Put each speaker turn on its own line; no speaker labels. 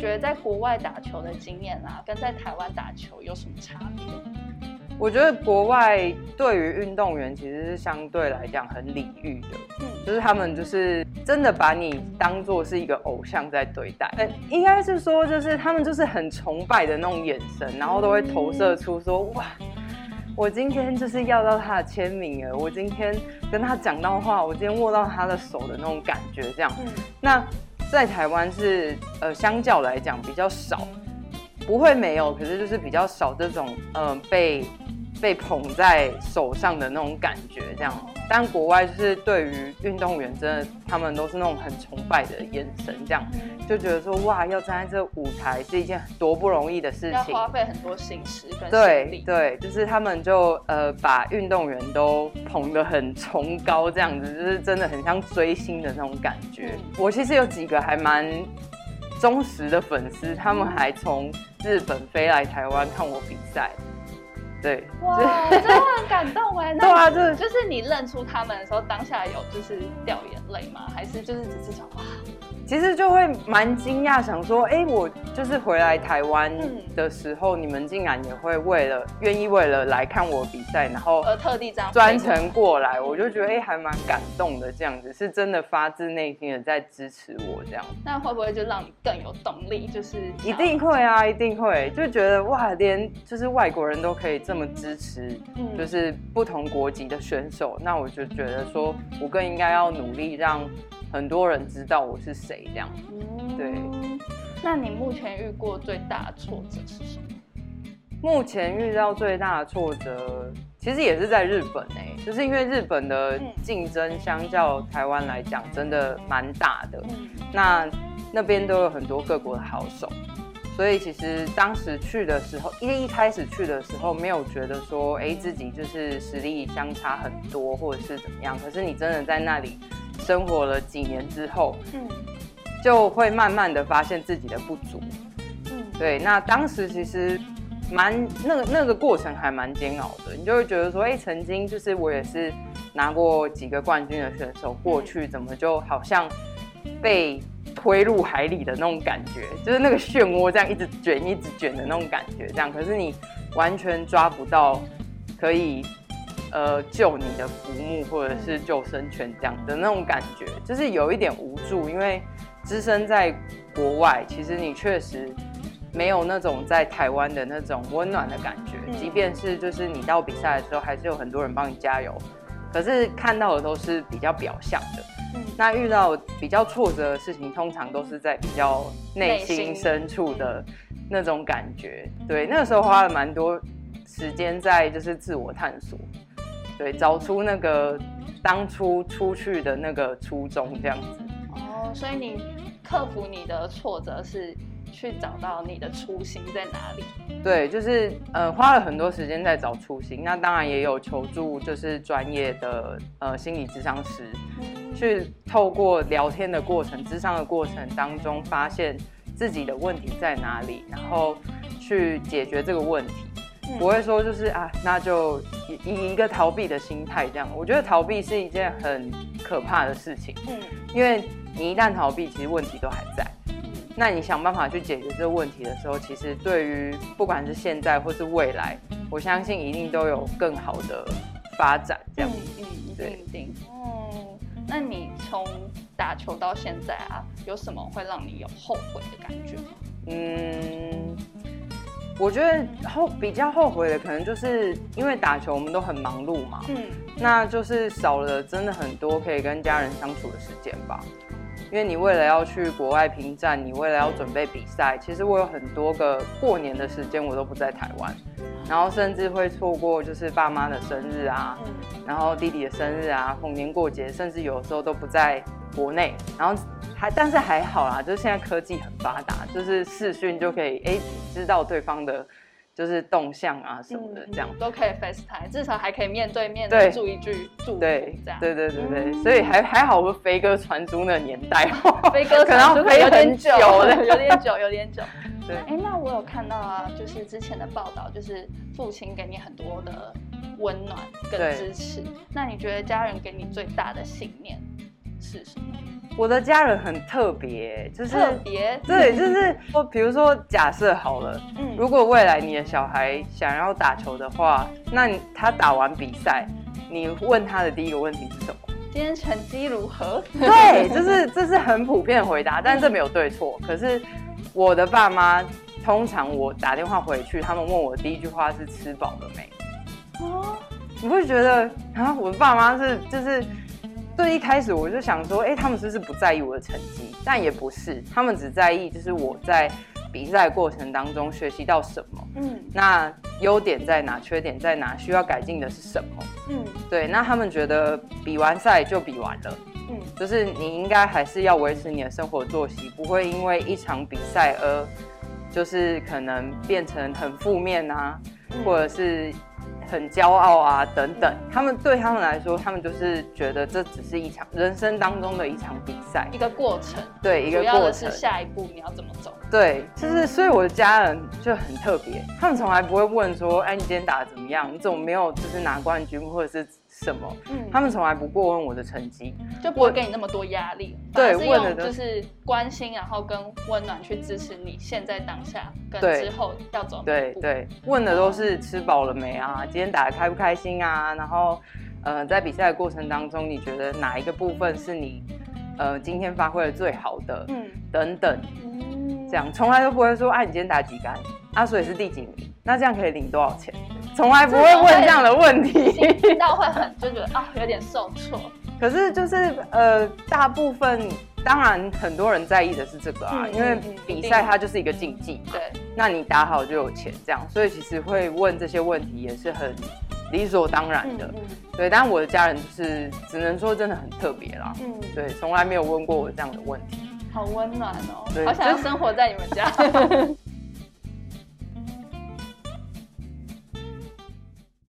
觉得在国外打球的经验啊，跟在台湾打球有什么差别？
我觉得国外对于运动员其实是相对来讲很礼遇的，嗯，就是他们就是真的把你当做是一个偶像在对待，呃，应该是说就是他们就是很崇拜的那种眼神，然后都会投射出说哇，我今天就是要到他的签名了，我今天跟他讲到话，我今天握到他的手的那种感觉，这样，嗯。那在台湾是呃相较来讲比较少，不会没有，可是就是比较少这种呃被。被捧在手上的那种感觉，这样。但国外就是对于运动员，真的他们都是那种很崇拜的眼神，这样就觉得说哇，要站在这舞台是一件多不容易的事情，要
花费很多心思跟心力。
对，就是他们就呃把运动员都捧得很崇高，这样子就是真的很像追星的那种感觉。我其实有几个还蛮忠实的粉丝，他们还从日本飞来台湾看我比赛。对，
哇，真的很感动哎。
对啊，就是
就是你认出他们的时候，当下有就是掉眼泪吗？还是就是只是想哇？
其实就会蛮惊讶，想说，哎，我就是回来台湾的时候，你们竟然也会为了愿意为了来看我比赛，然后
而特地这样
专程过来，我就觉得哎，还蛮感动的。这样子是真的发自内心的在支持我，这样。
那会不会就让你更有动力？就是
一定会啊，一定会，就觉得哇，连就是外国人都可以这么支持，就是不同国籍的选手，那我就觉得说我更应该要努力让。很多人知道我是谁，这样。嗯，对。
那你目前遇过最大的挫折是什么？
目前遇到最大的挫折，其实也是在日本诶，就是因为日本的竞争相较台湾来讲，真的蛮大的。那那边都有很多各国的好手，所以其实当时去的时候，一一开始去的时候，没有觉得说，哎，自己就是实力相差很多，或者是怎么样。可是你真的在那里。生活了几年之后，嗯，就会慢慢的发现自己的不足，嗯，对。那当时其实蛮那个那个过程还蛮煎熬的，你就会觉得说，哎，曾经就是我也是拿过几个冠军的选手，过去怎么就好像被推入海里的那种感觉，就是那个漩涡这样一直卷一直卷的那种感觉，这样。可是你完全抓不到可以。呃，救你的浮木或者是救生圈这样的那种感觉，就是有一点无助，因为置身在国外，其实你确实没有那种在台湾的那种温暖的感觉。即便是就是你到比赛的时候，还是有很多人帮你加油，可是看到的都是比较表象的。那遇到比较挫折的事情，通常都是在比较内心深处的那种感觉。对，那个时候花了蛮多时间在就是自我探索。对，找出那个当初出去的那个初衷，这样子。
哦，所以你克服你的挫折是去找到你的初心在哪里？
对，就是呃花了很多时间在找初心。那当然也有求助，就是专业的呃心理咨商师，去透过聊天的过程、咨商的过程当中，发现自己的问题在哪里，然后去解决这个问题。不会说就是啊，那就以一个逃避的心态这样。我觉得逃避是一件很可怕的事情，嗯，因为你一旦逃避，其实问题都还在。那你想办法去解决这个问题的时候，其实对于不管是现在或是未来，我相信一定都有更好的发展。这样，
嗯，一定一定。哦，那你从打球到现在啊，有什么会让你有后悔的感觉吗？嗯。
我觉得后比较后悔的，可能就是因为打球，我们都很忙碌嘛，嗯，那就是少了真的很多可以跟家人相处的时间吧。因为你为了要去国外拼战，你为了要准备比赛，其实我有很多个过年的时间我都不在台湾，然后甚至会错过就是爸妈的生日啊，然后弟弟的生日啊，逢年过节，甚至有时候都不在国内，然后。还但是还好啦，就是现在科技很发达，就是视讯就可以哎知道对方的，就是动向啊什么的，这样
都可以 FaceTime，至少还可以面对面的祝一句祝福，这样
对对对对，所以还还好，我飞哥传书那年代，
飞哥可能飞有点久了，有点久，有点久。对，哎，那我有看到啊，就是之前的报道，就是父亲给你很多的温暖跟支持，那你觉得家人给你最大的信念是什么？
我的家人很特别，就是
特别，
对，就是说，比如说假设好了，嗯，如果未来你的小孩想要打球的话，那他打完比赛，你问他的第一个问题是什么？
今天成绩如何？
对，就是 这是很普遍回答，但这没有对错。可是我的爸妈，通常我打电话回去，他们问我第一句话是吃饱了没？哦，你会觉得啊，我的爸妈是就是。最一开始我就想说，哎，他们是不是不在意我的成绩？但也不是，他们只在意就是我在比赛过程当中学习到什么，嗯，那优点在哪，缺点在哪，需要改进的是什么，嗯，对，那他们觉得比完赛就比完了，嗯，就是你应该还是要维持你的生活作息，不会因为一场比赛而就是可能变成很负面啊，或者是。很骄傲啊，等等，他们对他们来说，他们就是觉得这只是一场人生当中的一场比赛，
一个过程。
对，一个过程。
是下一步你要怎么走？
对，就是所以我的家人就很特别，他们从来不会问说，哎，你今天打的怎么样？你怎么没有就是拿冠军或者是？什么？嗯，他们从来不过问我的成绩，
就不会给你那么多压力。对，问的就是关心，然后跟温暖去支持你现在当下跟之后要走。
对对，问的都是吃饱了没啊？今天打的开不开心啊？然后，呃，在比赛的过程当中，你觉得哪一个部分是你呃今天发挥的最好的？嗯，等等，嗯，这样从来都不会说，哎，你今天打几杆？啊，所以是第几名？那这样可以领多少钱？从来不会问这样的问题，
听到会很就觉得啊有点受挫。
可是就是呃，大部分当然很多人在意的是这个啊，因为比赛它就是一个竞技，
对，
那你打好就有钱这样，所以其实会问这些问题也是很理所当然的。对，但我的家人就是只能说真的很特别啦，嗯，对，从来没有问过我这样的问题。
好温暖哦，好想要生活在你们家。